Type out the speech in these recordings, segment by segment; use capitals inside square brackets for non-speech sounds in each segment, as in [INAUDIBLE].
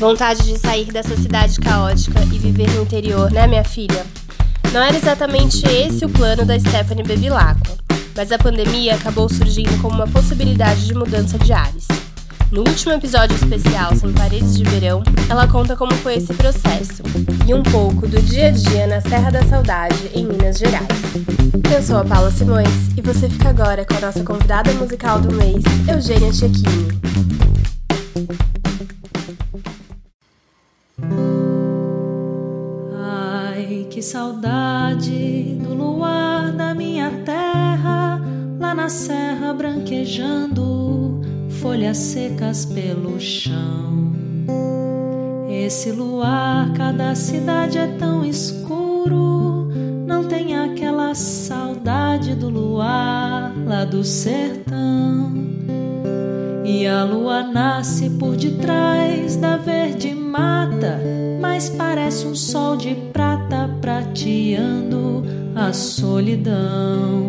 Vontade de sair dessa cidade caótica e viver no interior, né, minha filha? Não era exatamente esse o plano da Stephanie Bevilacqua, mas a pandemia acabou surgindo como uma possibilidade de mudança de ares. No último episódio especial Sem Paredes de Verão, ela conta como foi esse processo e um pouco do dia a dia na Serra da Saudade, em Minas Gerais. Eu sou a Paula Simões e você fica agora com a nossa convidada musical do mês, Eugênia Cecchini. Saudade do luar da minha terra, lá na serra branquejando, folhas secas pelo chão. Esse luar, cada cidade é tão escuro, não tem aquela saudade do luar lá do sertão. E a lua nasce por detrás da verde mata, mas parece um sol de prata prateando a solidão.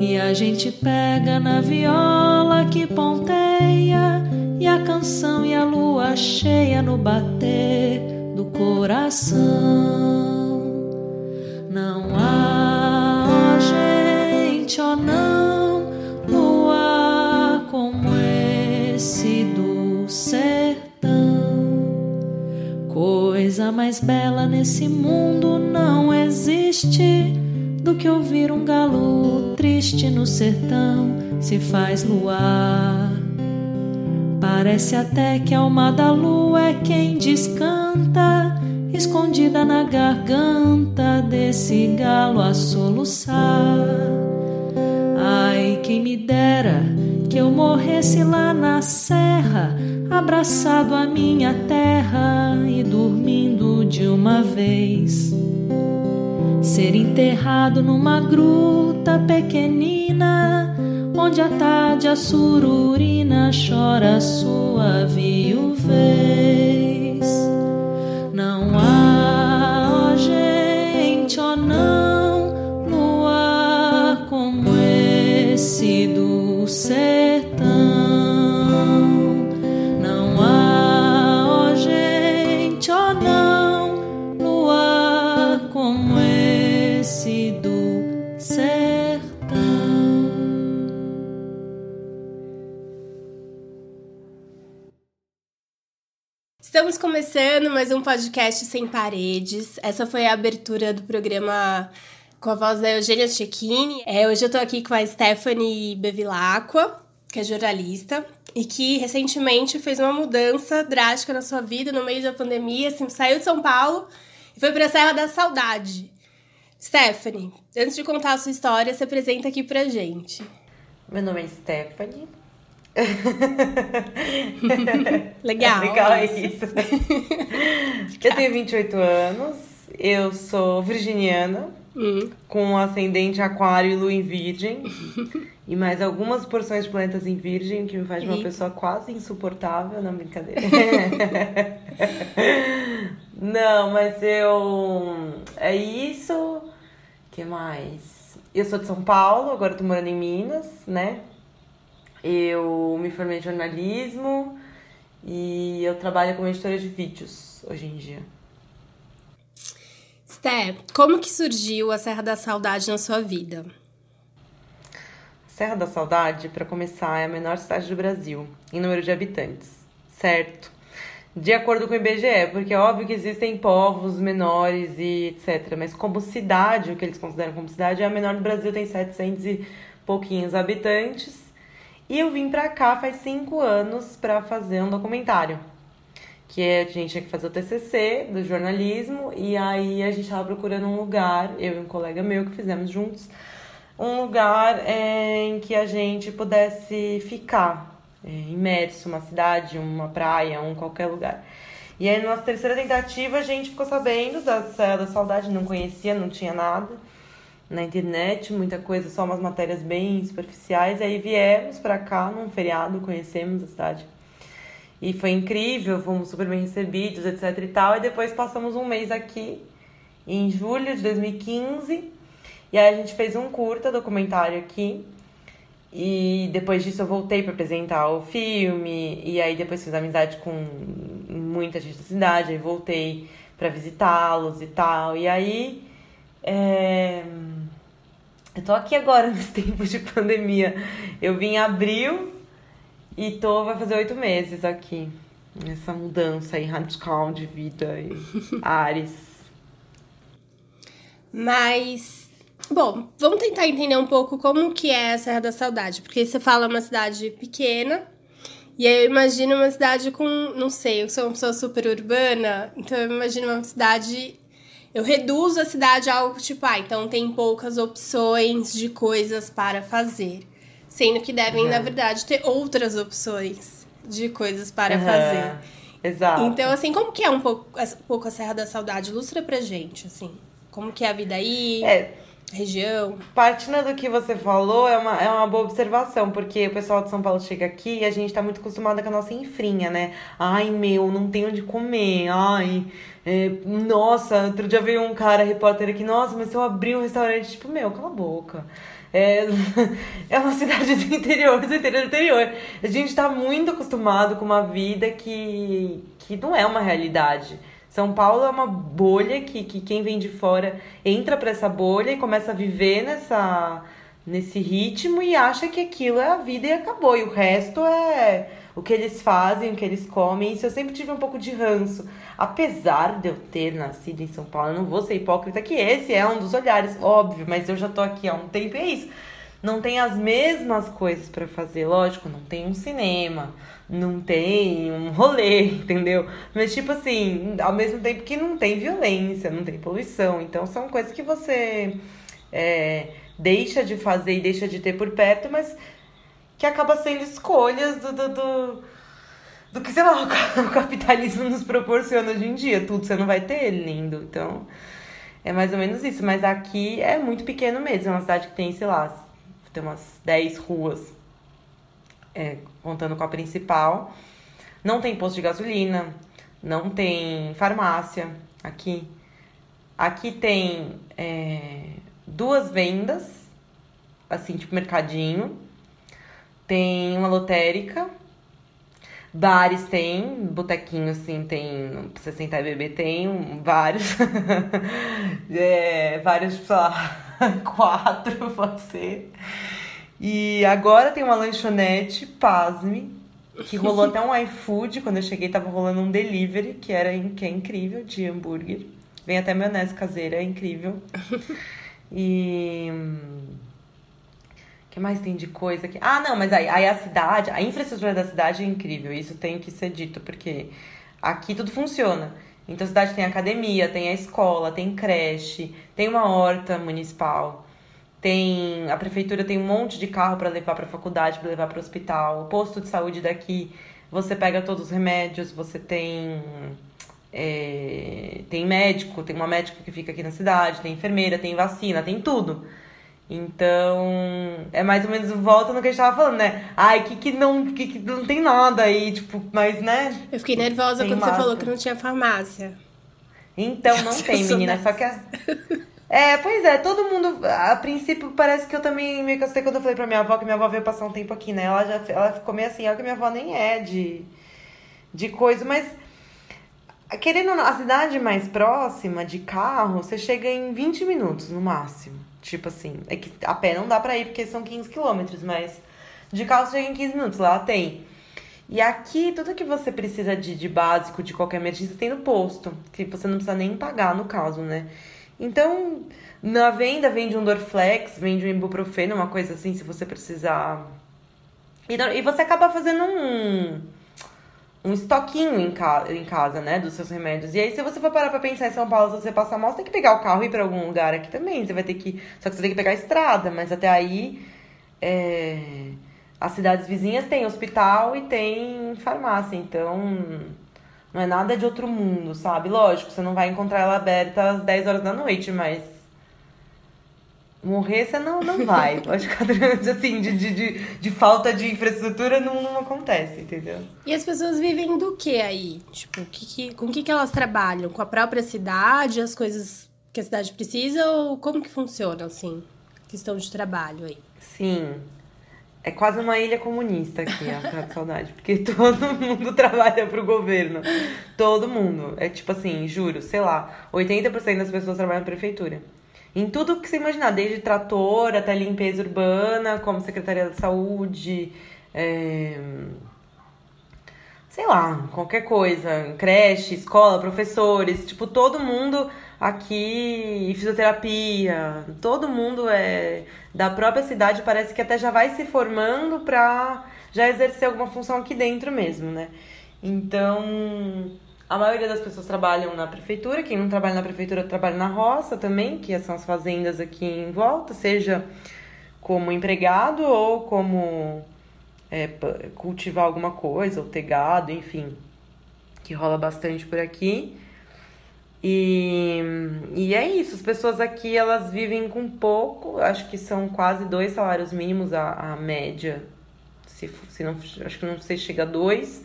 E a gente pega na viola que ponteia, e a canção e a lua cheia no bater do coração. Não mais bela nesse mundo não existe do que ouvir um galo triste no sertão se faz luar. Parece até que a alma da lua é quem descanta, escondida na garganta desse galo a soluçar. Ai, quem me dera que eu morresse lá na serra, abraçado à minha terra e dormindo de uma vez. Ser enterrado numa gruta pequenina, onde à tarde a sururina chora sua viuvez. Não há, oh gente, oh não, luar como esse do sertão. Estamos começando mais um podcast Sem Paredes. Essa foi a abertura do programa com a voz da Eugênia Cecchini. É, hoje eu tô aqui com a Stephanie Bevilacqua, que é jornalista e que recentemente fez uma mudança drástica na sua vida no meio da pandemia, assim, saiu de São Paulo e foi para a Serra da Saudade. Stephanie, antes de contar a sua história, se apresenta aqui pra gente. Meu nome é Stephanie. [LAUGHS] Legal. É legal é isso. [LAUGHS] eu tenho 28 anos, eu sou virginiana, Hum. com ascendente aquário e lua em virgem. [LAUGHS] e mais algumas porções de planetas em virgem, que me faz de uma Eita. pessoa quase insuportável, não brincadeira. não, mas eu. É isso. que mais? Eu sou de São Paulo, agora tô morando em Minas, né? Eu me formei em jornalismo e eu trabalho como editora de vídeos hoje em dia. Sté, como que surgiu a Serra da Saudade na sua vida? Serra da Saudade, para começar, é a menor cidade do Brasil em número de habitantes, certo? De acordo com o IBGE, porque é óbvio que existem povos menores e etc. Mas como cidade, o que eles consideram como cidade, é a menor do Brasil, tem 700 e pouquinhos habitantes. E eu vim pra cá faz cinco anos para fazer um documentário. Que é, a gente tinha que fazer o TCC do jornalismo, e aí a gente tava procurando um lugar, eu e um colega meu que fizemos juntos, um lugar é, em que a gente pudesse ficar é, imerso, uma cidade, uma praia, um qualquer lugar. E aí, na nossa terceira tentativa, a gente ficou sabendo da da Saudade, não conhecia, não tinha nada na internet, muita coisa, só umas matérias bem superficiais. Aí viemos pra cá num feriado, conhecemos a cidade. E foi incrível, fomos super bem recebidos, etc e tal. E depois passamos um mês aqui, em julho de 2015. E aí a gente fez um curta documentário aqui. E depois disso eu voltei para apresentar o filme. E aí depois fiz amizade com muita gente da cidade, aí voltei para visitá-los e tal. E aí. É... Eu tô aqui agora [LAUGHS] nesse tempo de pandemia. Eu vim em abril e tô, vai fazer oito meses aqui. Essa mudança aí radical de vida e [LAUGHS] Ares. Mas, bom, vamos tentar entender um pouco como que é a Serra da Saudade. Porque você fala uma cidade pequena, e aí eu imagino uma cidade com, não sei, eu sou uma pessoa super urbana, então eu imagino uma cidade. Eu reduzo a cidade a algo tipo, ah, então tem poucas opções de coisas para fazer. Sendo que devem, uhum. na verdade, ter outras opções de coisas para uhum. fazer. Exato. Então, assim, como que é um pouco, um pouco a Serra da Saudade? Ilustra pra gente, assim. Como que é a vida aí? É, região. Partindo do que você falou, é uma, é uma boa observação, porque o pessoal de São Paulo chega aqui e a gente tá muito acostumado com a nossa infrinha, né? Ai, meu, não tenho onde comer. Ai, é, nossa, outro dia veio um cara, repórter aqui, nossa, mas se eu abrir um restaurante, tipo, meu, cala a boca. É, [LAUGHS] é uma cidade do interior, do interior do interior. A gente tá muito acostumado com uma vida que, que não é uma realidade. São Paulo é uma bolha que, que quem vem de fora entra para essa bolha e começa a viver nessa, nesse ritmo e acha que aquilo é a vida e acabou. E o resto é o que eles fazem, o que eles comem. Isso eu sempre tive um pouco de ranço. Apesar de eu ter nascido em São Paulo, eu não vou ser hipócrita que esse é um dos olhares, óbvio, mas eu já tô aqui há um tempo e é isso. Não tem as mesmas coisas para fazer, lógico, não tem um cinema não tem um rolê, [LAUGHS] entendeu? Mas, tipo assim, ao mesmo tempo que não tem violência, não tem poluição. Então, são coisas que você é, deixa de fazer e deixa de ter por perto, mas que acaba sendo escolhas do, do, do, do que, sei lá, [LAUGHS] o capitalismo nos proporciona hoje em dia. Tudo você não vai ter, lindo. Então, é mais ou menos isso. Mas aqui é muito pequeno mesmo. É uma cidade que tem, sei lá, tem umas 10 ruas é, contando com a principal. Não tem posto de gasolina, não tem farmácia aqui. Aqui tem é, duas vendas, assim, tipo mercadinho. Tem uma lotérica. Bares tem, botequinho assim, tem, pra você sentar e beber, tem vários. [LAUGHS] é, vários, sei lá, [LAUGHS] quatro, pode ser. E agora tem uma lanchonete, pasme, que rolou até um [LAUGHS] iFood. Quando eu cheguei, tava rolando um delivery, que, era, que é incrível, de hambúrguer. Vem até maionese caseira, é incrível. [LAUGHS] E. O que mais tem de coisa aqui? Ah, não, mas aí, aí a cidade, a infraestrutura da cidade é incrível. Isso tem que ser dito, porque aqui tudo funciona. Então a cidade tem academia, tem a escola, tem creche, tem uma horta municipal tem a prefeitura tem um monte de carro para levar para faculdade, para levar para o hospital. O posto de saúde daqui, você pega todos os remédios, você tem é, tem médico, tem uma médica que fica aqui na cidade, tem enfermeira, tem vacina, tem tudo. Então, é mais ou menos volta no que a gente tava falando, né? Ai, que que não, que, que não tem nada aí, tipo, mas, né? Eu fiquei nervosa quando máscara. você falou que não tinha farmácia. Então, não [LAUGHS] tem, menina. Só que... A... [LAUGHS] É, pois é, todo mundo, a princípio, parece que eu também me castei quando eu falei pra minha avó que minha avó veio passar um tempo aqui, né? Ela já ela ficou meio assim, olha que minha avó nem é de, de coisa, mas querendo a cidade mais próxima de carro, você chega em 20 minutos no máximo. Tipo assim, é que a pé não dá pra ir porque são 15 quilômetros, mas de carro você chega em 15 minutos, lá tem. E aqui, tudo que você precisa de, de básico, de qualquer emergência, tem no posto. Que você não precisa nem pagar, no caso, né? Então, na venda vende um Dorflex, vende um ibuprofeno, uma coisa assim, se você precisar. E, e você acaba fazendo um, um estoquinho em, ca, em casa, né, dos seus remédios. E aí, se você for parar pra pensar em São Paulo, se você passar mal, você tem que pegar o carro e ir pra algum lugar aqui também. Você vai ter que. Só que você tem que pegar a estrada, mas até aí. É, as cidades vizinhas têm hospital e tem farmácia, então não é nada de outro mundo, sabe? Lógico, você não vai encontrar ela aberta às 10 horas da noite, mas. Morrer você não, não vai. [LAUGHS] Lógico, [LAUGHS] assim, de, de, de, de, falta de infraestrutura não, não acontece, entendeu? E as pessoas vivem do que aí? Tipo, que, que, com o que, que elas trabalham? Com a própria cidade, as coisas que a cidade precisa? Ou como que funciona, assim, questão de trabalho aí? Sim. É quase uma ilha comunista aqui, a Serra da Saudade. Porque [LAUGHS] todo mundo trabalha pro governo. Todo mundo. É tipo assim, juro, sei lá, 80% das pessoas trabalham na prefeitura. Em tudo que você imaginar, desde trator até limpeza urbana, como Secretaria da Saúde, é... sei lá, qualquer coisa, creche, escola, professores, tipo, todo mundo aqui, fisioterapia, todo mundo é da própria cidade, parece que até já vai se formando pra já exercer alguma função aqui dentro mesmo, né? Então, a maioria das pessoas trabalham na prefeitura, quem não trabalha na prefeitura trabalha na roça também, que são as fazendas aqui em volta, seja como empregado ou como é, cultivar alguma coisa, ou ter gado, enfim, que rola bastante por aqui. E, e é isso, as pessoas aqui elas vivem com pouco, acho que são quase dois salários mínimos a, a média, se, se não, acho que não sei se chega a dois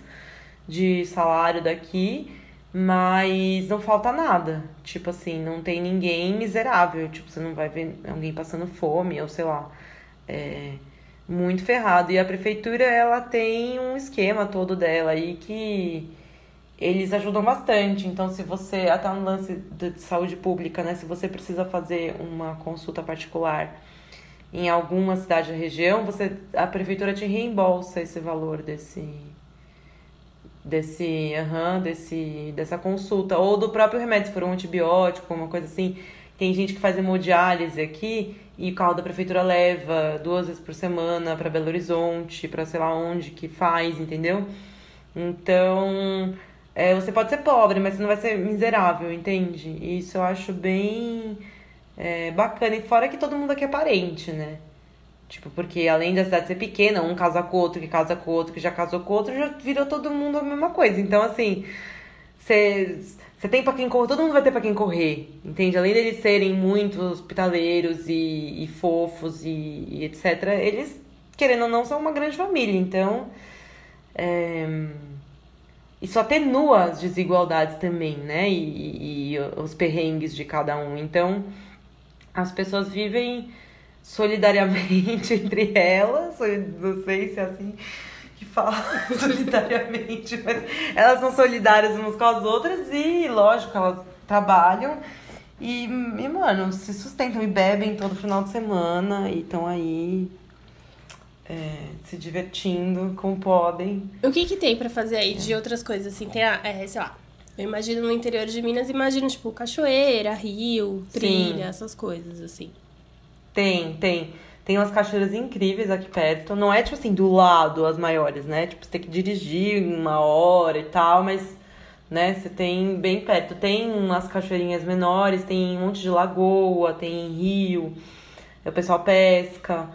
de salário daqui, mas não falta nada. Tipo assim, não tem ninguém miserável. Tipo, você não vai ver alguém passando fome, ou sei lá. É muito ferrado. E a prefeitura, ela tem um esquema todo dela aí que eles ajudam bastante. Então, se você, até um lance de saúde pública, né? Se você precisa fazer uma consulta particular em alguma cidade da região, você, a prefeitura te reembolsa esse valor desse desse, uhum, desse, dessa consulta, ou do próprio remédio, se for um antibiótico, uma coisa assim. Tem gente que faz hemodiálise aqui e o carro da prefeitura leva duas vezes por semana para Belo Horizonte, para sei lá onde que faz, entendeu? Então, é, você pode ser pobre, mas você não vai ser miserável, entende? Isso eu acho bem é, bacana. E fora que todo mundo aqui é parente, né? Tipo, porque além da cidade ser pequena, um casa com outro, que casa com outro, que já casou com outro, já virou todo mundo a mesma coisa. Então, assim, você tem pra quem correr, todo mundo vai ter pra quem correr, entende? Além deles serem muito hospitaleiros e, e fofos e, e, etc., eles, querendo ou não, são uma grande família. Então, é... isso atenua as desigualdades também, né? E, e os perrengues de cada um. Então, as pessoas vivem solidariamente [LAUGHS] entre elas, não sei se é assim que fala [LAUGHS] solidariamente, mas elas são solidárias umas com as outras e, lógico, elas trabalham e, e mano, se sustentam e bebem todo final de semana e estão aí é, se divertindo como podem. O que que tem para fazer aí de outras coisas, assim, tem, a, é, sei lá, eu imagino no interior de Minas, imagino, tipo, cachoeira, rio, trilha, Sim. essas coisas, assim. Tem, tem. Tem umas cachoeiras incríveis aqui perto. Não é, tipo assim, do lado as maiores, né? Tipo, você tem que dirigir uma hora e tal, mas, né, você tem bem perto. Tem umas cachoeirinhas menores, tem um monte de lagoa, tem rio, o pessoal pesca.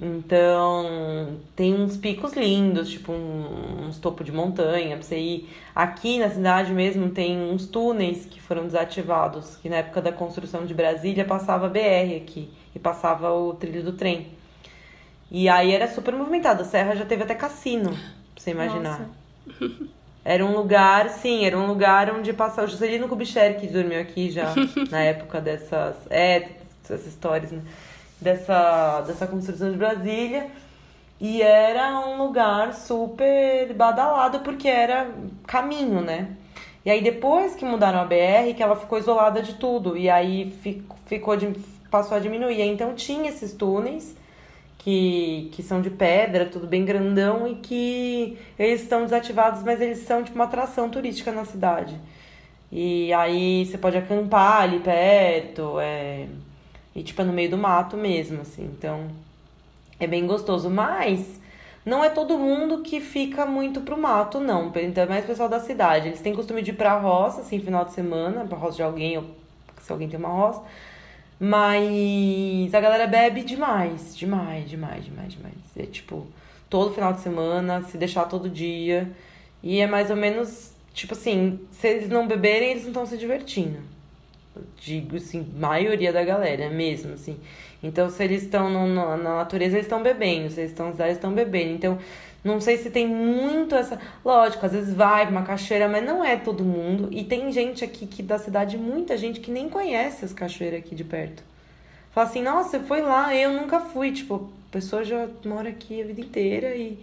Então, tem uns picos lindos, tipo um, uns topos de montanha pra você ir. Aqui na cidade mesmo tem uns túneis que foram desativados, que na época da construção de Brasília passava BR aqui e passava o trilho do trem. E aí era super movimentado, a serra já teve até cassino, pra você imaginar. Nossa. [LAUGHS] Era um lugar, sim, era um lugar onde passava. O Juscelino Kubitschek que dormiu aqui já [LAUGHS] na época dessas. É, essas histórias, né? Dessa, dessa construção de Brasília. E era um lugar super badalado porque era caminho, né? E aí depois que mudaram a BR, que ela ficou isolada de tudo. E aí ficou de, passou a diminuir. Então tinha esses túneis que, que são de pedra, tudo bem grandão, e que eles estão desativados, mas eles são tipo uma atração turística na cidade. E aí você pode acampar ali perto, é e, tipo, é no meio do mato mesmo, assim. Então, é bem gostoso. Mas não é todo mundo que fica muito pro mato, não. Então, é mais pessoal da cidade. Eles têm costume de ir pra roça, assim, final de semana, pra roça de alguém, ou se alguém tem uma roça. Mas a galera bebe demais, demais, demais, demais, demais. É tipo, todo final de semana, se deixar todo dia. E é mais ou menos, tipo assim, se eles não beberem, eles não estão se divertindo digo assim, maioria da galera mesmo, assim. Então, se eles estão na natureza, eles estão bebendo, se eles estão eles estão bebendo. Então, não sei se tem muito essa. Lógico, às vezes vai uma cachoeira, mas não é todo mundo. E tem gente aqui que da cidade, muita gente que nem conhece as cachoeiras aqui de perto. Fala assim, nossa, você foi lá, eu nunca fui. Tipo, a pessoa já mora aqui a vida inteira e.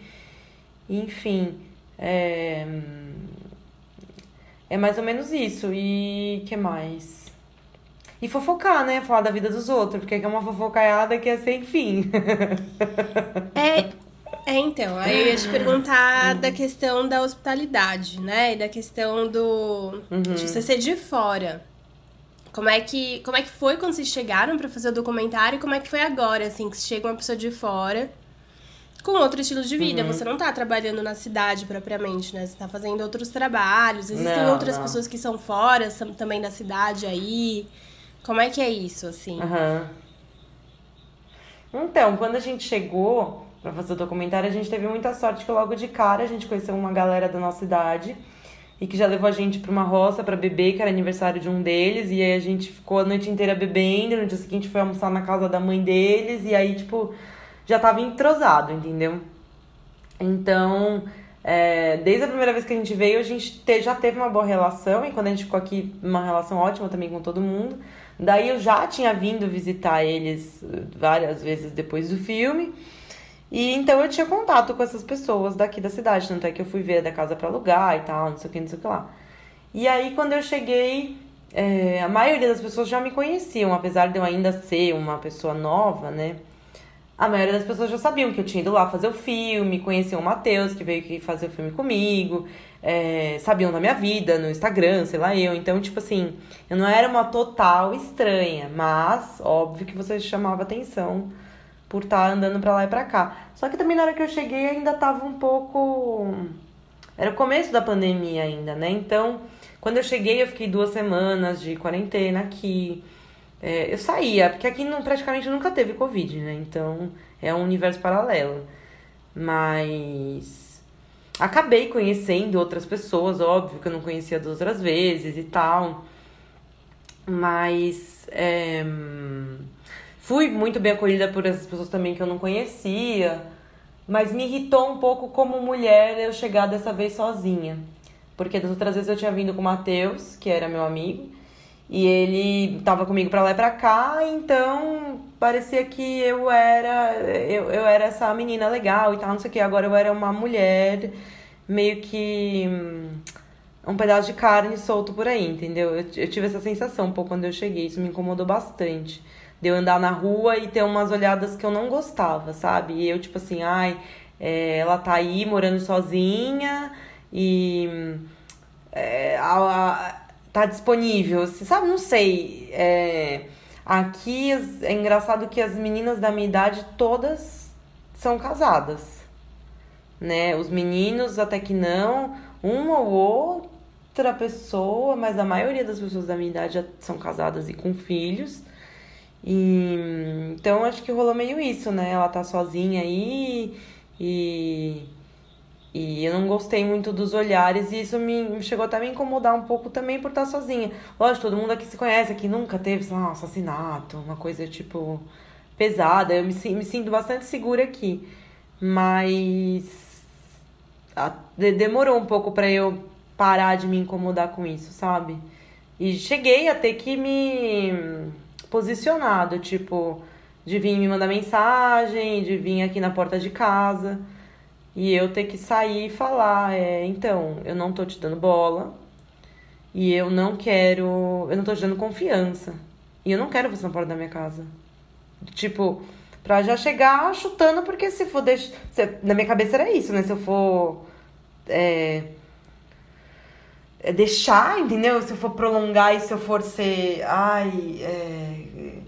Enfim. É, é mais ou menos isso. E que mais? E fofocar, né? Falar da vida dos outros, porque é uma fofocaiada que é sem fim. [LAUGHS] é, é, então, aí eu ia te perguntar da questão da hospitalidade, né? E da questão do. Uhum. de você ser de fora. Como é que, como é que foi quando vocês chegaram para fazer o documentário e como é que foi agora, assim, que chega uma pessoa de fora com outro estilo de vida. Uhum. Você não tá trabalhando na cidade propriamente, né? Você tá fazendo outros trabalhos. Existem não, outras não. pessoas que são fora também da cidade aí. Como é que é isso, assim? Uhum. Então, quando a gente chegou para fazer o documentário, a gente teve muita sorte que logo de cara a gente conheceu uma galera da nossa idade e que já levou a gente para uma roça para beber, que era aniversário de um deles, e aí a gente ficou a noite inteira bebendo, no dia seguinte foi almoçar na casa da mãe deles, e aí, tipo, já tava entrosado, entendeu? Então, é, desde a primeira vez que a gente veio, a gente te, já teve uma boa relação, e quando a gente ficou aqui, uma relação ótima também com todo mundo. Daí eu já tinha vindo visitar eles várias vezes depois do filme. E então eu tinha contato com essas pessoas daqui da cidade, tanto é que eu fui ver da casa para alugar e tal, não sei o que, não sei o que lá. E aí quando eu cheguei, é, a maioria das pessoas já me conheciam, apesar de eu ainda ser uma pessoa nova, né? A maioria das pessoas já sabiam que eu tinha ido lá fazer o filme, conheciam o Matheus, que veio aqui fazer o filme comigo, é, sabiam da minha vida no Instagram, sei lá eu. Então, tipo assim, eu não era uma total estranha, mas óbvio que você chamava atenção por estar tá andando para lá e para cá. Só que também na hora que eu cheguei ainda tava um pouco. Era o começo da pandemia ainda, né? Então, quando eu cheguei, eu fiquei duas semanas de quarentena aqui. É, eu saía, porque aqui não, praticamente nunca teve Covid, né? Então, é um universo paralelo. Mas. Acabei conhecendo outras pessoas, óbvio que eu não conhecia das outras vezes e tal. Mas. É Fui muito bem acolhida por essas pessoas também que eu não conhecia, mas me irritou um pouco como mulher eu chegar dessa vez sozinha. Porque das outras vezes eu tinha vindo com o Matheus, que era meu amigo, e ele tava comigo para lá e pra cá, então parecia que eu era eu, eu era essa menina legal e tal, não sei o que. Agora eu era uma mulher meio que hum, um pedaço de carne solto por aí, entendeu? Eu, eu tive essa sensação um pouco quando eu cheguei, isso me incomodou bastante de eu andar na rua e ter umas olhadas que eu não gostava, sabe? E eu, tipo assim, ai, é, ela tá aí morando sozinha e é, a, a, tá disponível, assim, sabe? Não sei. É, aqui é engraçado que as meninas da minha idade todas são casadas, né? Os meninos até que não, uma ou outra pessoa, mas a maioria das pessoas da minha idade já são casadas e com filhos. E, então acho que rolou meio isso, né? Ela tá sozinha aí e, e eu não gostei muito dos olhares e isso me chegou até a me incomodar um pouco também por estar sozinha. Lógico, todo mundo aqui se conhece, aqui nunca teve sei lá, um assassinato, uma coisa tipo pesada. Eu me, me sinto bastante segura aqui, mas a, demorou um pouco para eu parar de me incomodar com isso, sabe? E cheguei a ter que me posicionado, tipo, de vir me mandar mensagem, de vir aqui na porta de casa e eu ter que sair e falar, é, então, eu não tô te dando bola e eu não quero, eu não tô te dando confiança. E eu não quero você na porta da minha casa. Tipo, pra já chegar chutando, porque se for deixar. Na minha cabeça era isso, né? Se eu for. É, é deixar, entendeu? Se eu for prolongar e se eu for ser. Ai. É,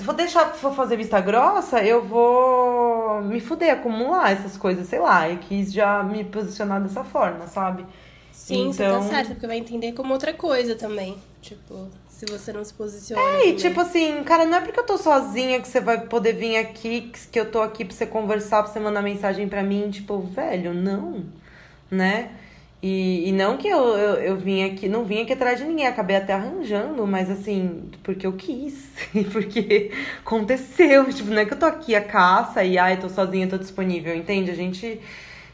se for deixar, se for fazer vista grossa, eu vou me fuder, acumular essas coisas, sei lá. E quis já me posicionar dessa forma, sabe? Sim, então... você tá então certo, porque vai entender como outra coisa também. Tipo, se você não se posiciona. É, e tipo assim, cara, não é porque eu tô sozinha que você vai poder vir aqui, que eu tô aqui pra você conversar, pra você mandar mensagem pra mim, tipo, velho, não, né? E, e não que eu, eu, eu vim aqui, não vim aqui atrás de ninguém, acabei até arranjando, mas assim, porque eu quis, [LAUGHS] e porque aconteceu. Tipo, não é que eu tô aqui a caça e ai, tô sozinha, tô disponível, entende? A gente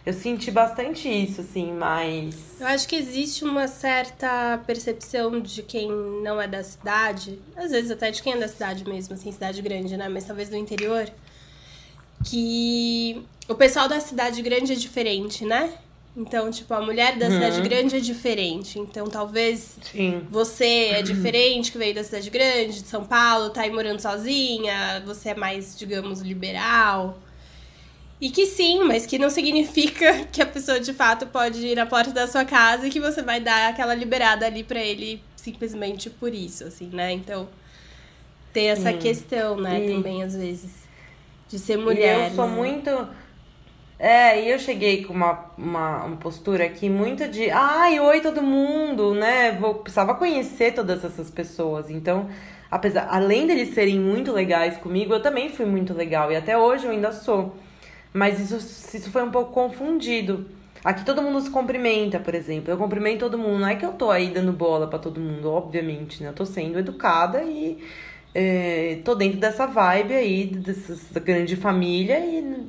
Eu senti bastante isso, assim, mas. Eu acho que existe uma certa percepção de quem não é da cidade, às vezes até de quem é da cidade mesmo, assim, cidade grande, né? Mas talvez do interior, que o pessoal da cidade grande é diferente, né? Então, tipo, a mulher da cidade uhum. grande é diferente. Então, talvez Sim. você é diferente, que veio da cidade grande, de São Paulo, tá aí morando sozinha, você é mais, digamos, liberal. E que sim, mas que não significa [LAUGHS] que a pessoa de fato pode ir na porta da sua casa e que você vai dar aquela liberada ali para ele simplesmente por isso, assim, né? Então, tem essa sim. questão, né, e... também às vezes de ser mulher. E eu sou né? muito é, e eu cheguei com uma, uma, uma, postura aqui muito de ai, oi todo mundo, né? Vou precisava conhecer todas essas pessoas. Então, apesar além deles serem muito legais comigo, eu também fui muito legal e até hoje eu ainda sou. Mas isso, isso foi um pouco confundido. Aqui todo mundo se cumprimenta, por exemplo. Eu cumprimento todo mundo. Não é que eu tô aí dando bola para todo mundo, obviamente, né? Eu tô sendo educada e é, tô dentro dessa vibe aí, dessa grande família e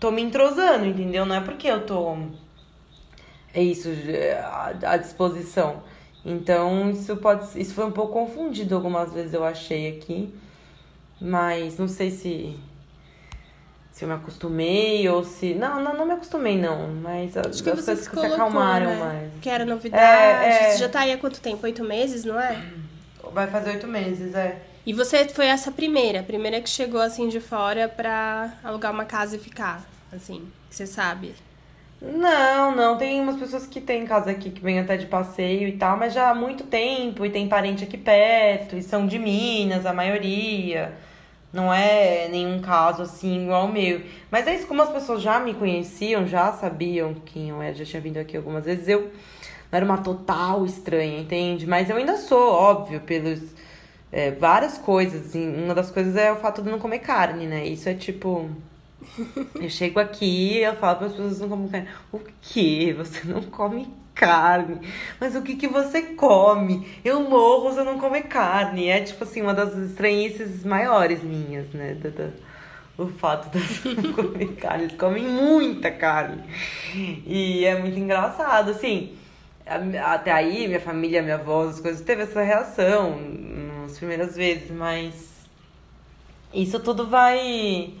tô me entrosando, entendeu? Não é porque eu tô. É isso, à disposição. Então, isso pode. Isso foi um pouco confundido algumas vezes, eu achei aqui. Mas não sei se. Se eu me acostumei ou se. Não, não, não me acostumei, não. Mas Acho as coisas se, colocou, se acalmaram né? mais. Que era novidade. É, é... Você já tá aí há quanto tempo? Oito meses, não é? Vai fazer oito meses, é. E você foi essa primeira, a primeira que chegou assim de fora pra alugar uma casa e ficar, assim, você sabe? Não, não. Tem umas pessoas que têm casa aqui que vêm até de passeio e tal, mas já há muito tempo e tem parente aqui perto e são de Minas, a maioria. Não é nenhum caso assim igual o meu. Mas é isso, como as pessoas já me conheciam, já sabiam quem eu era, já tinha vindo aqui algumas vezes, eu não era uma total estranha, entende? Mas eu ainda sou, óbvio, pelos é, várias coisas. Assim, uma das coisas é o fato de não comer carne, né? Isso é tipo. [LAUGHS] Eu chego aqui e eu falo para as pessoas não comem carne. O que? Você não come carne? Mas o que que você come? Eu morro se eu não comer carne. É tipo assim, uma das estranhices maiores minhas, né? Da, da, o fato de [LAUGHS] não comer carne. Eles comem muita carne. E é muito engraçado, assim. Até aí, minha família, minha avó, as coisas, teve essa reação nas primeiras vezes, mas isso tudo vai.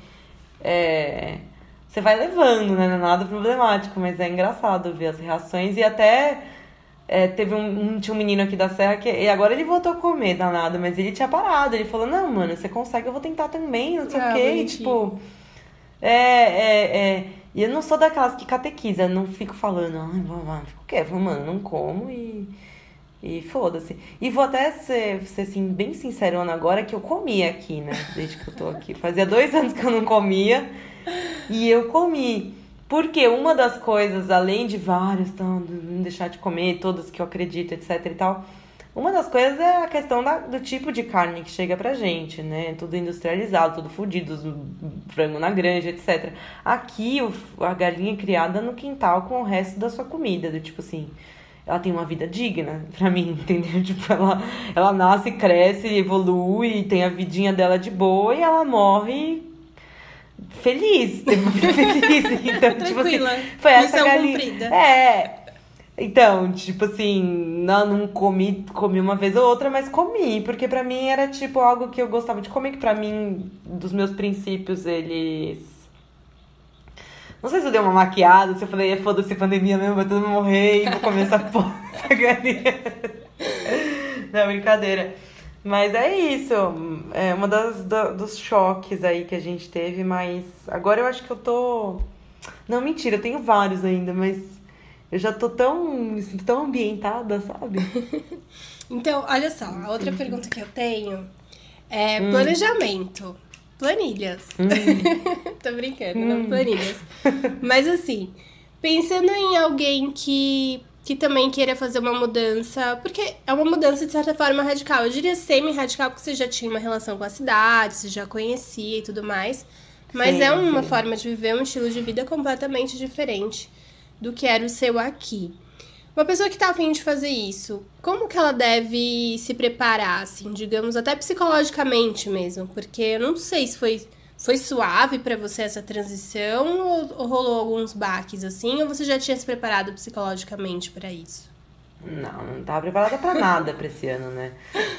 É, você vai levando, né? Não é nada problemático, mas é engraçado ver as reações e até. É, teve um, tinha um menino aqui da Serra que e agora ele voltou a comer danado, mas ele tinha parado. Ele falou: Não, mano, você consegue, eu vou tentar também, não sei ah, o quê. E, tipo, é, é, é. E eu não sou daquelas que catequiza, não fico falando, ai, vamos, fico quieto, mano, não como e. E foda-se. E vou até ser, ser assim, bem sincerona agora que eu comia aqui, né? Desde que eu tô aqui. Fazia dois anos que eu não comia. E eu comi. Porque uma das coisas, além de várias, não deixar de comer, todas que eu acredito, etc e tal. Uma das coisas é a questão da, do tipo de carne que chega pra gente, né? Tudo industrializado, tudo fudido, frango na granja, etc. Aqui, o, a galinha é criada no quintal com o resto da sua comida, do tipo assim ela tem uma vida digna pra mim, [LAUGHS] entendeu? Tipo, ela, ela nasce, cresce, evolui, tem a vidinha dela de boa e ela morre feliz, teve uma vida feliz. Então, tipo assim, foi essa Missão galinha. Cumprida. É. Então, tipo assim, não, não comi, comi uma vez ou outra, mas comi, porque pra mim era tipo algo que eu gostava de comer, que pra mim, dos meus princípios, eles não sei se eu dei uma maquiada, se eu falei, é, foda-se pandemia mesmo, vai todo mundo morrer e vou comer essa [LAUGHS] porra, essa galinha. Não, brincadeira. Mas é isso. É uma das do, dos choques aí que a gente teve, mas agora eu acho que eu tô. Não, mentira, eu tenho vários ainda, mas eu já tô tão. me sinto tão ambientada, sabe? [LAUGHS] então, olha só, a outra pergunta que eu tenho é hum. Planilhas. Hum. [LAUGHS] Tô brincando, hum. não planilhas. [LAUGHS] Mas assim, pensando em alguém que, que também queira fazer uma mudança, porque é uma mudança de certa forma radical. Eu diria semi-radical, porque você já tinha uma relação com a cidade, você já conhecia e tudo mais. Mas sim, é uma sim. forma de viver um estilo de vida completamente diferente do que era o seu aqui. Uma pessoa que tá afim de fazer isso, como que ela deve se preparar, assim, digamos, até psicologicamente mesmo? Porque eu não sei se foi Foi suave para você essa transição ou, rolou alguns baques assim? Ou você já tinha se preparado psicologicamente para isso? Não, não tava preparada para nada para esse ano, né?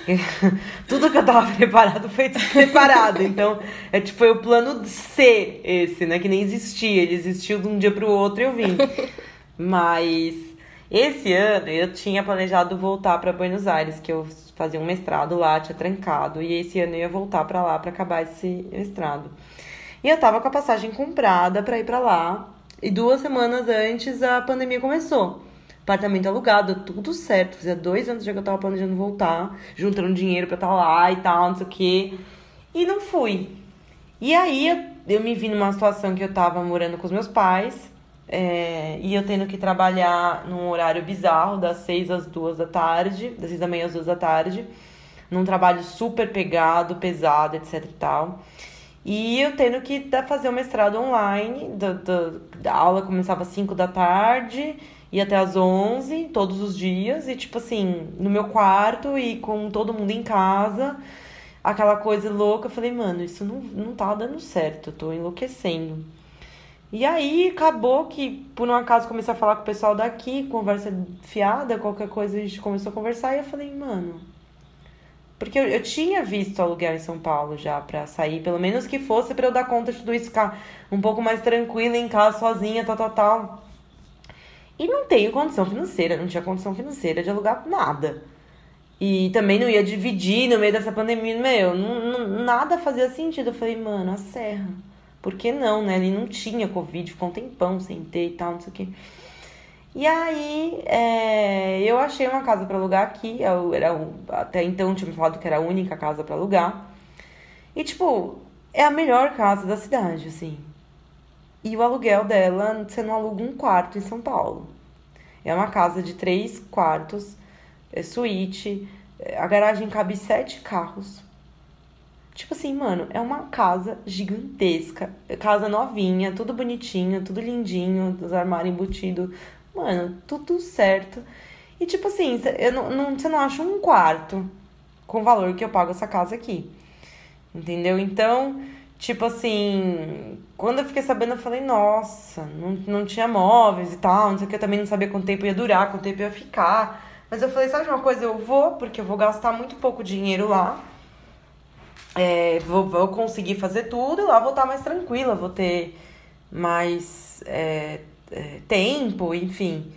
[LAUGHS] Tudo que eu tava preparado foi preparado. Então, é tipo, foi o plano C esse, né? Que nem existia. Ele existiu de um dia pro outro e eu vim. Mas esse ano eu tinha planejado voltar para Buenos Aires, que eu fazia um mestrado lá, tinha trancado. E esse ano eu ia voltar para lá para acabar esse mestrado. E eu tava com a passagem comprada para ir para lá. E duas semanas antes a pandemia começou apartamento alugado, tudo certo. Fazia dois anos já que eu tava planejando voltar, juntando dinheiro pra estar tá lá e tal, não sei o quê. E não fui. E aí eu, eu me vi numa situação que eu tava morando com os meus pais. É, e eu tendo que trabalhar num horário bizarro, das seis às duas da tarde, das seis da manhã às duas da tarde, num trabalho super pegado, pesado, etc e tal. E eu tendo que fazer o mestrado online, da, aula começava às cinco da tarde, ia até às 11 todos os dias e tipo assim, no meu quarto e com todo mundo em casa, aquela coisa louca, eu falei, mano, isso não, não tá dando certo, eu tô enlouquecendo. E aí acabou que, por um acaso, comecei a falar com o pessoal daqui, conversa fiada, qualquer coisa, a gente começou a conversar e eu falei, mano. Porque eu, eu tinha visto aluguel em São Paulo já pra sair, pelo menos que fosse para eu dar conta de tudo isso, ficar um pouco mais tranquila em casa, sozinha, tal, tal, tal. E não tenho condição financeira, não tinha condição financeira de alugar nada. E também não ia dividir no meio dessa pandemia, meu, não, não, nada fazia sentido. Eu falei, mano, a serra. Por que não, né? Ele não tinha Covid, ficou um tempão sem ter e tal, não sei o quê. E aí, é, eu achei uma casa para alugar aqui. Eu, era, até então tinha me falado que era a única casa para alugar. E, tipo, é a melhor casa da cidade, assim. E o aluguel dela, você não aluga um quarto em São Paulo. É uma casa de três quartos, é suíte, a garagem cabe sete carros. Tipo assim, mano, é uma casa gigantesca, casa novinha, tudo bonitinho, tudo lindinho, os armários embutidos, mano, tudo certo. E tipo assim, eu não, não, você não acha um quarto com o valor que eu pago essa casa aqui. Entendeu? Então, Tipo assim, quando eu fiquei sabendo, eu falei, nossa, não, não tinha móveis e tal, não sei o que, eu também não sabia quanto tempo ia durar, quanto tempo ia ficar. Mas eu falei, sabe uma coisa, eu vou, porque eu vou gastar muito pouco dinheiro lá. É, vou, vou conseguir fazer tudo e lá vou estar mais tranquila, vou ter mais é, é, tempo, enfim.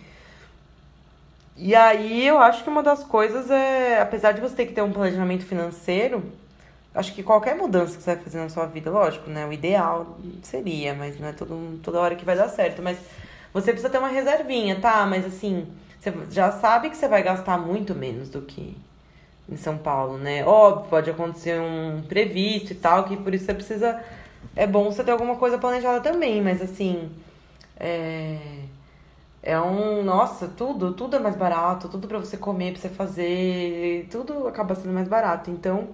E aí eu acho que uma das coisas é, apesar de você ter que ter um planejamento financeiro, acho que qualquer mudança que você vai fazer na sua vida, lógico, né? O ideal seria, mas não é todo, toda hora que vai dar certo. Mas você precisa ter uma reservinha, tá? Mas assim, você já sabe que você vai gastar muito menos do que em São Paulo, né? Óbvio, pode acontecer um previsto e tal, que por isso você precisa. É bom você ter alguma coisa planejada também, mas assim. É. É um. Nossa, tudo, tudo é mais barato, tudo para você comer, pra você fazer, tudo acaba sendo mais barato. Então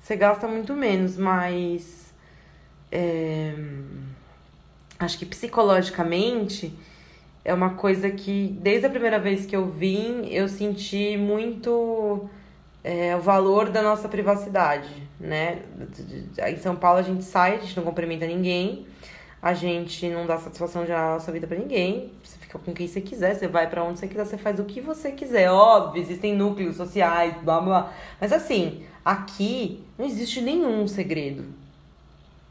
você gasta muito menos, mas é, acho que psicologicamente é uma coisa que desde a primeira vez que eu vim eu senti muito é, o valor da nossa privacidade, né? Em São Paulo a gente sai, a gente não cumprimenta ninguém, a gente não dá satisfação de nossa vida para ninguém, você fica com quem você quiser, você vai para onde você quiser, você faz o que você quiser. Óbvio, existem núcleos sociais, blá blá. Mas assim, Aqui não existe nenhum segredo.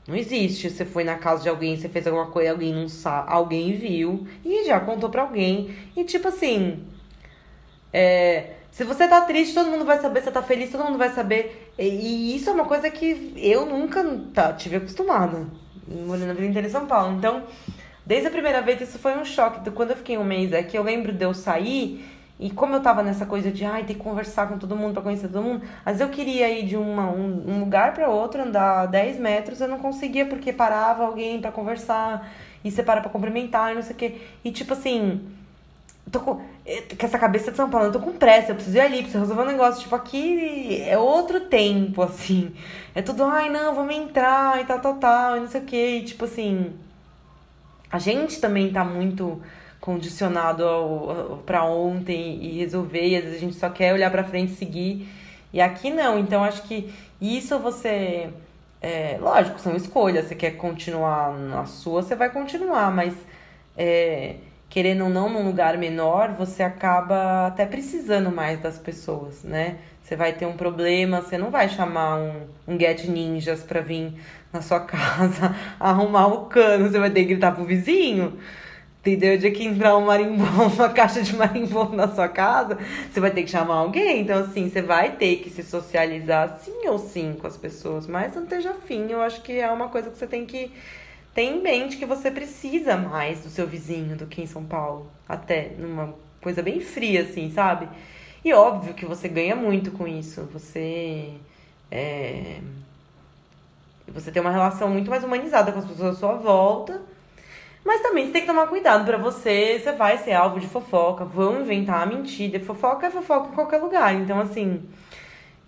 Não existe. Você foi na casa de alguém, você fez alguma coisa, alguém não sabe, alguém viu e já contou pra alguém. E tipo assim, é, se você tá triste, todo mundo vai saber, se você tá feliz, todo mundo vai saber. E, e isso é uma coisa que eu nunca tá, tive acostumada. Morando a vida inteira em São Paulo. Então, desde a primeira vez, isso foi um choque. Quando eu fiquei um mês aqui, eu lembro de eu sair e como eu tava nessa coisa de, ai, ter que conversar com todo mundo para conhecer todo mundo, às vezes eu queria ir de uma, um, um lugar para outro, andar 10 metros, eu não conseguia porque parava alguém para conversar, e você para pra cumprimentar e não sei o quê. E tipo assim, tô com, eh, com essa cabeça de São Paulo, eu tô com pressa, eu preciso ir ali, preciso resolver um negócio. Tipo, aqui é outro tempo, assim. É tudo, ai, não, vamos entrar e tal, tal, tal, e não sei o quê. E tipo assim, a gente também tá muito condicionado para ontem e resolver, e às vezes a gente só quer olhar para frente e seguir. E aqui não, então acho que isso você É, lógico, são escolhas. Você quer continuar na sua, você vai continuar, mas é, querendo ou não, num lugar menor, você acaba até precisando mais das pessoas, né? Você vai ter um problema, você não vai chamar um, um Get Ninjas pra vir na sua [LAUGHS] casa arrumar o cano, você vai ter que gritar pro vizinho. Entendeu? O dia que entrar um marimbom, [LAUGHS] uma caixa de marimbom na sua casa, você vai ter que chamar alguém. Então, assim, você vai ter que se socializar sim ou sim com as pessoas. Mas não esteja afim, eu acho que é uma coisa que você tem que ter em mente que você precisa mais do seu vizinho do que em São Paulo. Até numa coisa bem fria, assim, sabe? E óbvio que você ganha muito com isso. Você. É... Você tem uma relação muito mais humanizada com as pessoas à sua volta mas também você tem que tomar cuidado para você, você vai ser alvo de fofoca, vão inventar mentira. Fofoca é fofoca em qualquer lugar. Então, assim,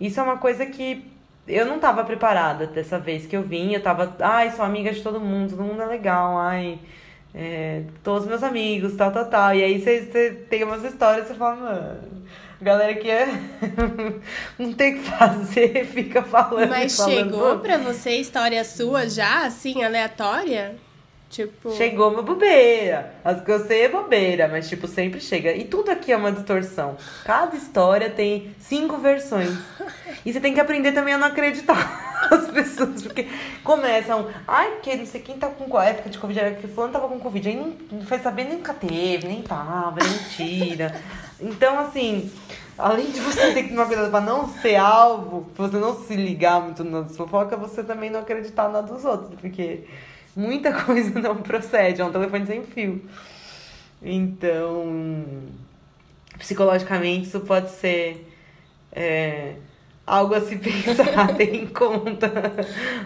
isso é uma coisa que eu não tava preparada dessa vez que eu vim. Eu tava, ai, sou amiga de todo mundo, todo mundo é legal, ai, é, todos meus amigos, tal, tal, tal. E aí você, você tem umas histórias, você fala, mano. Galera que é. [LAUGHS] não tem o que fazer, [LAUGHS] fica falando. Mas falando. chegou pra você história sua já, assim, aleatória? Tipo. Chegou uma bobeira. As que eu sei é bobeira, mas, tipo, sempre chega. E tudo aqui é uma distorção. Cada história tem cinco versões. E você tem que aprender também a não acreditar [LAUGHS] as pessoas. Porque começam. Ai, que não sei quem tá com. A época de Covid era que fulano tava com Covid. Aí não, não foi saber, nunca teve, nem tava, é mentira. Então, assim. Além de você ter que tomar cuidado pra não ser alvo, pra você não se ligar muito nas fofocas, você também não acreditar nada dos outros. Porque muita [LAUGHS] coisa não procede, é um telefone sem fio. Então, psicologicamente, isso pode ser é, algo a se [LAUGHS] pensar, ter em conta.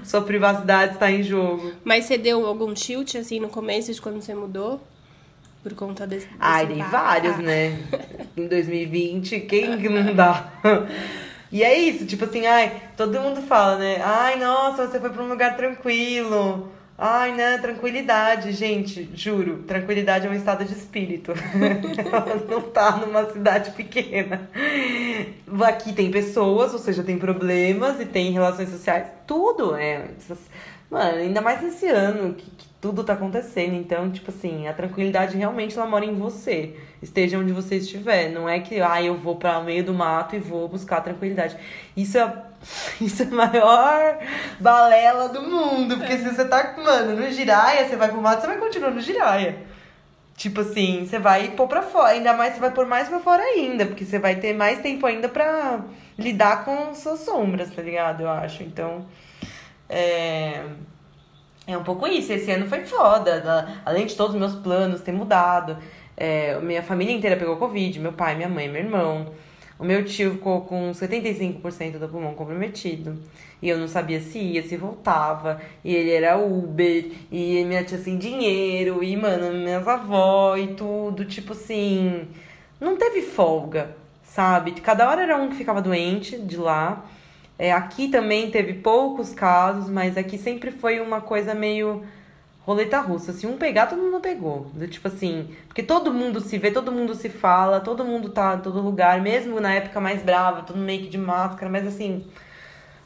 Sua privacidade está em jogo. Mas você deu algum tilt, assim, no começo de quando você mudou? Por conta desse. desse Ai, dei vários, né? em 2020, quem que não dá? E é isso, tipo assim, ai, todo mundo fala, né? Ai, nossa, você foi para um lugar tranquilo. Ai, né? Tranquilidade, gente, juro. Tranquilidade é um estado de espírito. [LAUGHS] não tá numa cidade pequena. Aqui tem pessoas, ou seja, tem problemas e tem relações sociais. Tudo é. Mano, ainda mais nesse ano que, que tudo tá acontecendo. Então, tipo assim, a tranquilidade realmente ela mora em você. Esteja onde você estiver. Não é que, ah, eu vou para o meio do mato e vou buscar tranquilidade. Isso é [LAUGHS] Isso é a maior balela do mundo. Porque é. se você tá, mano, no giraia, você vai pro mato, você vai continuar no giraia. Tipo assim, você vai pôr pra fora. Ainda mais, você vai pôr mais pra fora ainda. Porque você vai ter mais tempo ainda pra lidar com suas sombras, tá ligado? Eu acho. Então, é... É um pouco isso. Esse ano foi foda. Além de todos os meus planos ter mudado. É, minha família inteira pegou Covid. Meu pai, minha mãe, meu irmão. O meu tio ficou com 75% do pulmão comprometido. E eu não sabia se ia, se voltava. E ele era Uber. E minha tia sem dinheiro. E, mano, minhas avós e tudo. Tipo assim. Não teve folga, sabe? Cada hora era um que ficava doente de lá. É, aqui também teve poucos casos, mas aqui sempre foi uma coisa meio roleta russa. Se um pegar, todo mundo pegou. Tipo assim, porque todo mundo se vê, todo mundo se fala, todo mundo tá em todo lugar, mesmo na época mais brava, todo meio que de máscara, mas assim.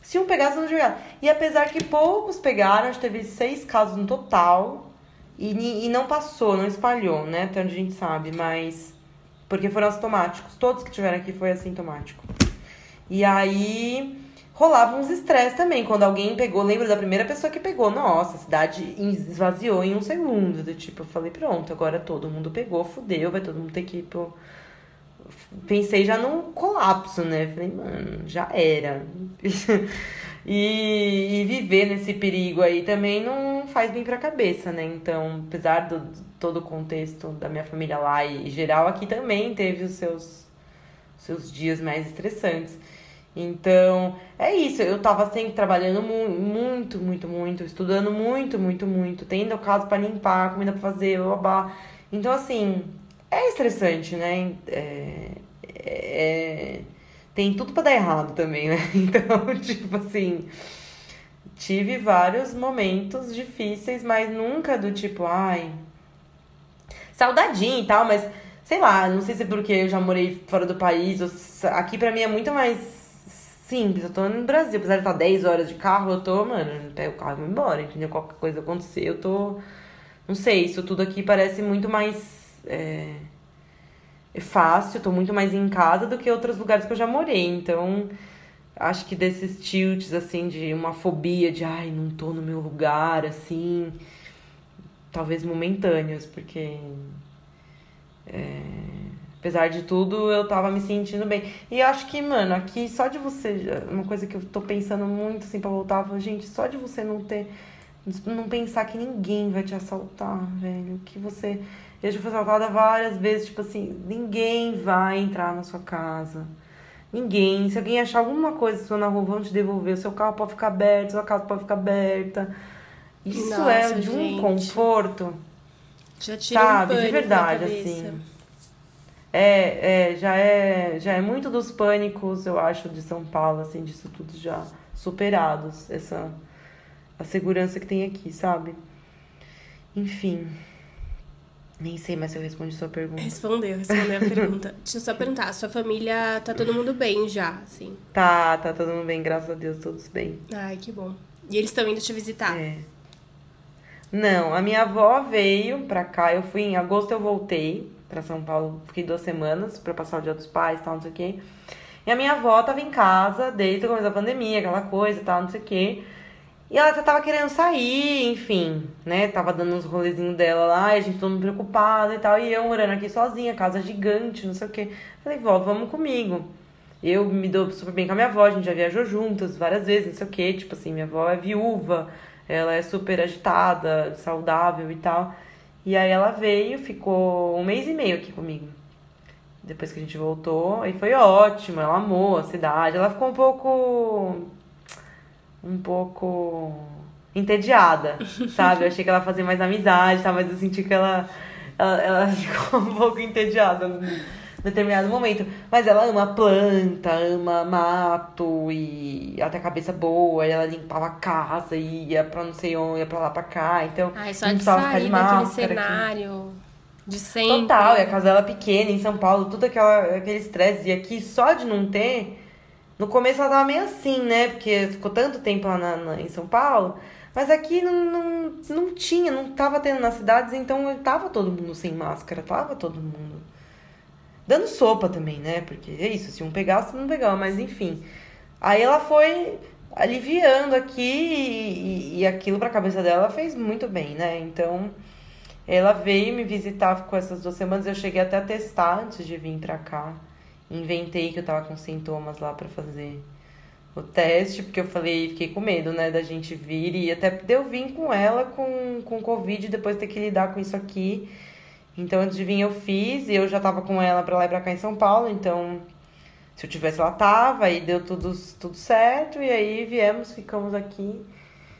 Se um pegasse, não jogar. E apesar que poucos pegaram, acho que teve seis casos no total. E, e não passou, não espalhou, né? Até onde a gente sabe, mas. Porque foram assintomáticos. Todos que tiveram aqui foi assintomático. E aí rolava uns estresse também. Quando alguém pegou, lembro da primeira pessoa que pegou, nossa, a cidade esvaziou em um segundo. Do tipo, eu falei, pronto, agora todo mundo pegou, fudeu, vai todo mundo ter que pro. Pensei já num colapso, né? Falei, mano, já era. [LAUGHS] e, e, viver nesse perigo aí também não faz bem pra cabeça, né? Então, apesar do todo o contexto da minha família lá e geral, aqui também teve os seus, seus dias mais estressantes. Então, é isso. Eu tava sempre trabalhando mu muito, muito, muito, estudando muito, muito, muito, tendo casa para limpar, comida pra fazer, babá. Então, assim, é estressante, né? É, é, tem tudo para dar errado também, né? [LAUGHS] Então, [LAUGHS] tipo assim, tive vários momentos difíceis, mas nunca do tipo, ai, saudadinho e tal, mas sei lá, não sei se é porque eu já morei fora do país, aqui para mim é muito mais simples. Eu tô no Brasil, apesar de estar 10 horas de carro, eu tô, mano, eu pego o carro e vou embora, entendeu? Qualquer coisa acontecer, eu tô. Não sei, isso tudo aqui parece muito mais. É, é fácil, tô muito mais em casa do que outros lugares que eu já morei. Então, acho que desses tilts, assim, de uma fobia de, ai, não tô no meu lugar, assim. Talvez momentâneos, porque. É, apesar de tudo, eu tava me sentindo bem. E acho que, mano, aqui só de você. Uma coisa que eu tô pensando muito, assim, pra voltar, gente, só de você não ter. Não pensar que ninguém vai te assaltar, velho. Que você eu já fui assaltada várias vezes, tipo assim, ninguém vai entrar na sua casa. Ninguém. Se alguém achar alguma coisa sua na rua, vão te devolver. O seu carro pode ficar aberto, sua casa pode ficar aberta. Isso é Nossa, é de gente. um conforto. Já tira sabe, um de verdade, assim. É, é, já é, já é muito dos pânicos, eu acho, de São Paulo, assim, disso tudo já superados, essa a segurança que tem aqui, sabe? Enfim. Nem sei mais se eu respondi sua pergunta. Respondeu, respondeu a [LAUGHS] pergunta. Deixa eu só perguntar, sua família tá todo mundo bem já, assim? Tá, tá todo mundo bem, graças a Deus, todos bem. Ai, que bom. E eles estão indo te visitar? É. Não, a minha avó veio pra cá, eu fui em agosto, eu voltei pra São Paulo, fiquei duas semanas pra passar o dia dos pais tal, não sei o quê. E a minha avó tava em casa desde o começo da pandemia, aquela coisa tal, não sei o quê. E ela já tava querendo sair, enfim, né? Tava dando uns rolezinhos dela lá, e a gente todo mundo preocupado e tal. E eu morando aqui sozinha, casa gigante, não sei o quê. Falei, vó, vamos comigo. Eu me dou super bem com a minha avó, a gente já viajou juntas várias vezes, não sei o quê. Tipo assim, minha avó é viúva, ela é super agitada, saudável e tal. E aí ela veio, ficou um mês e meio aqui comigo. Depois que a gente voltou, e foi ótimo, ela amou a cidade. Ela ficou um pouco um pouco entediada, [LAUGHS] sabe? Eu achei que ela fazia mais amizade, tá? mas eu senti que ela, ela, ela [LAUGHS] ficou um pouco entediada determinado momento. Mas ela ama planta, ama mato e até cabeça boa, e ela limpava a casa e ia pra não sei onde, ia pra lá pra cá. Então, Ai, só de sair de daquele cenário. Aqui. De sempre. Total, e a casa dela pequena em São Paulo, tudo aquela, aquele estresse. E aqui, só de não ter, no começo ela tava meio assim, né? Porque ficou tanto tempo lá na, na, em São Paulo. Mas aqui não, não, não tinha, não tava tendo nas cidades, então tava todo mundo sem máscara, tava todo mundo. Dando sopa também, né? Porque é isso, se um pegasse, não pegava, mas enfim. Aí ela foi aliviando aqui e, e aquilo pra cabeça dela fez muito bem, né? Então ela veio me visitar, ficou essas duas semanas, eu cheguei até a testar antes de vir pra cá inventei que eu tava com sintomas lá para fazer o teste, porque eu falei, fiquei com medo, né, da gente vir e até deu vir com ela com, com Covid e depois ter que lidar com isso aqui. Então, antes de vir, eu fiz e eu já tava com ela pra lá e pra cá em São Paulo, então se eu tivesse, ela tava e deu tudo, tudo certo. E aí viemos, ficamos aqui.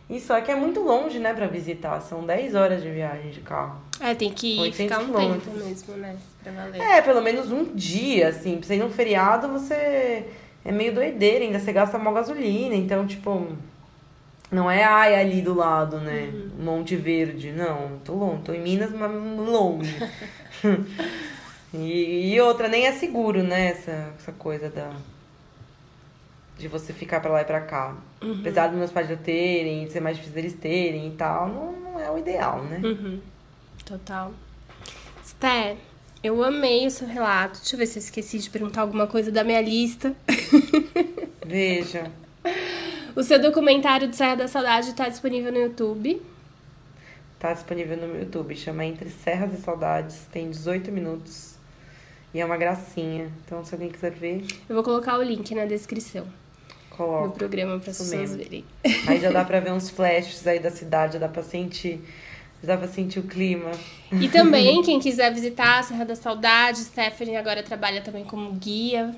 E só que é muito longe, né, pra visitar. São 10 horas de viagem de carro. É, tem que ir ficar um tempo mesmo, né? Pra valer. É, pelo menos um dia, assim. Pra você ir num feriado, você é meio doideira, ainda você gasta mó gasolina. Então, tipo, não é ai ali do lado, né? Uhum. Monte Verde. Não, tô longe. Tô em Minas, mas longe. [LAUGHS] e, e outra, nem é seguro, né? Essa, essa coisa da de você ficar pra lá e pra cá. Uhum. Apesar dos meus pais já terem, ser mais difícil eles terem e tal, não, não é o ideal, né? Uhum. Total. Sté, eu amei o seu relato. Deixa eu ver se eu esqueci de perguntar alguma coisa da minha lista. Veja. [LAUGHS] O seu documentário de Serra da Saudade está disponível no YouTube. Está disponível no YouTube. Chama Entre Serras e Saudades. Tem 18 minutos. E é uma gracinha. Então, se alguém quiser ver. Eu vou colocar o link na descrição. Coloca. No programa para as pessoas verem. Aí já dá para [LAUGHS] ver uns flashes aí da cidade, já dá para sentir. Dá pra sentir o clima. E também, quem quiser visitar a Serra da Saudade, Stephanie agora trabalha também como guia.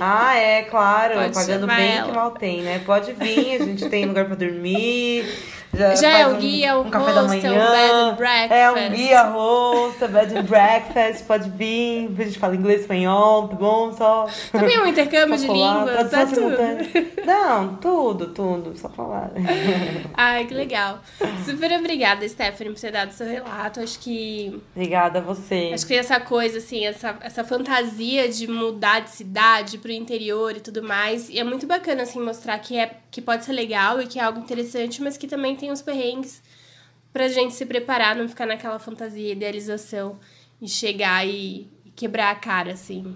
Ah, é, claro. Pode pagando bem ela. que mal tem, né? Pode vir, a gente tem lugar para dormir, Já, Já é o guia, o um café da é o manhã. bed and breakfast. É um guia, host, é bed and breakfast, pode vir. A gente fala inglês, espanhol, tá bom? Só. Também é um intercâmbio de línguas, tradução tá tudo. Não, tudo, tudo, só falar. [LAUGHS] Ai, que legal. Super obrigada, Stephanie, por ter dado seu relato. Acho que Obrigada a você. Acho que essa coisa, assim, essa, essa fantasia de mudar de cidade pro interior e tudo mais. E é muito bacana, assim, mostrar que, é, que pode ser legal e que é algo interessante, mas que também tem os perrengues pra gente se preparar, não ficar naquela fantasia, idealização e chegar e, quebrar a cara, assim,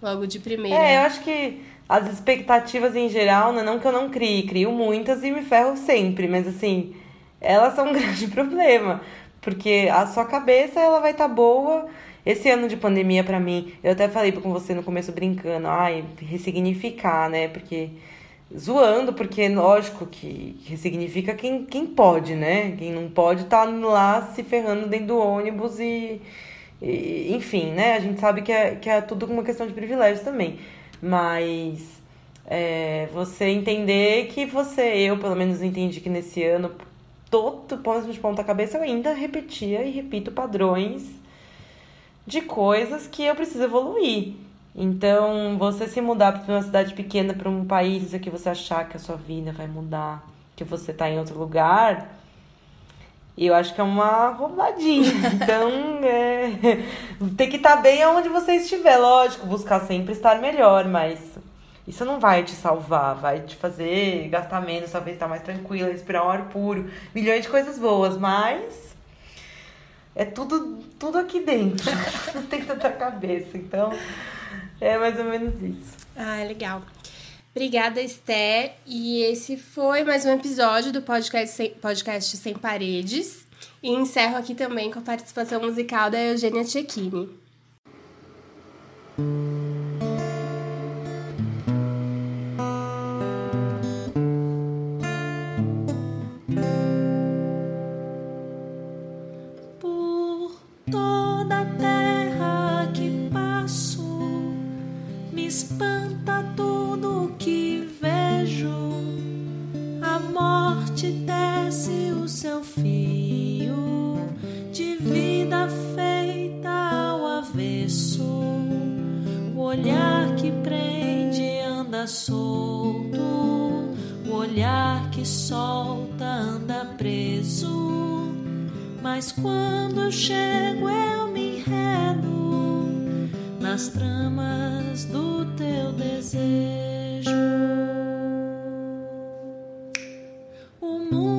logo de primeira. É, eu acho que as expectativas em geral, né, não que eu não crie, crio muitas e me ferro sempre, mas assim, elas são um [LAUGHS] grande problema, porque a sua cabeça ela vai estar boa. Esse ano de pandemia pra mim, eu até falei com você no começo brincando, ai, ressignificar, né? Porque zoando, porque lógico que ressignifica quem, quem pode, né? Quem não pode tá lá se ferrando dentro do ônibus e, e, enfim, né? A gente sabe que é, que é tudo uma questão de privilégios também. Mas é, você entender que você, eu pelo menos entendi que nesse ano, todo ponto de ponta cabeça, eu ainda repetia e repito padrões de coisas que eu preciso evoluir. Então, você se mudar para uma cidade pequena, para um país que você achar que a sua vida vai mudar, que você tá em outro lugar, eu acho que é uma roubadinha. [LAUGHS] Então, é... tem que estar bem aonde você estiver. Lógico, buscar sempre estar melhor, mas isso não vai te salvar. Vai te fazer gastar menos, talvez estar mais tranquila, respirar um ar puro. Milhões de coisas boas, mas é tudo, tudo aqui dentro. dentro da tua cabeça. Então, é mais ou menos isso. Ah, legal. Obrigada, Esté. E esse foi mais um episódio do podcast Sem, podcast Sem Paredes. E encerro aqui também com a participação musical da Eugênia Cecchini. Espanta tudo que vejo. A morte desce o seu fio de vida feita ao avesso. O olhar que prende anda solto, o olhar que solta anda preso. Mas quando chego eu me enredo nas tramas do teu desejo. O mundo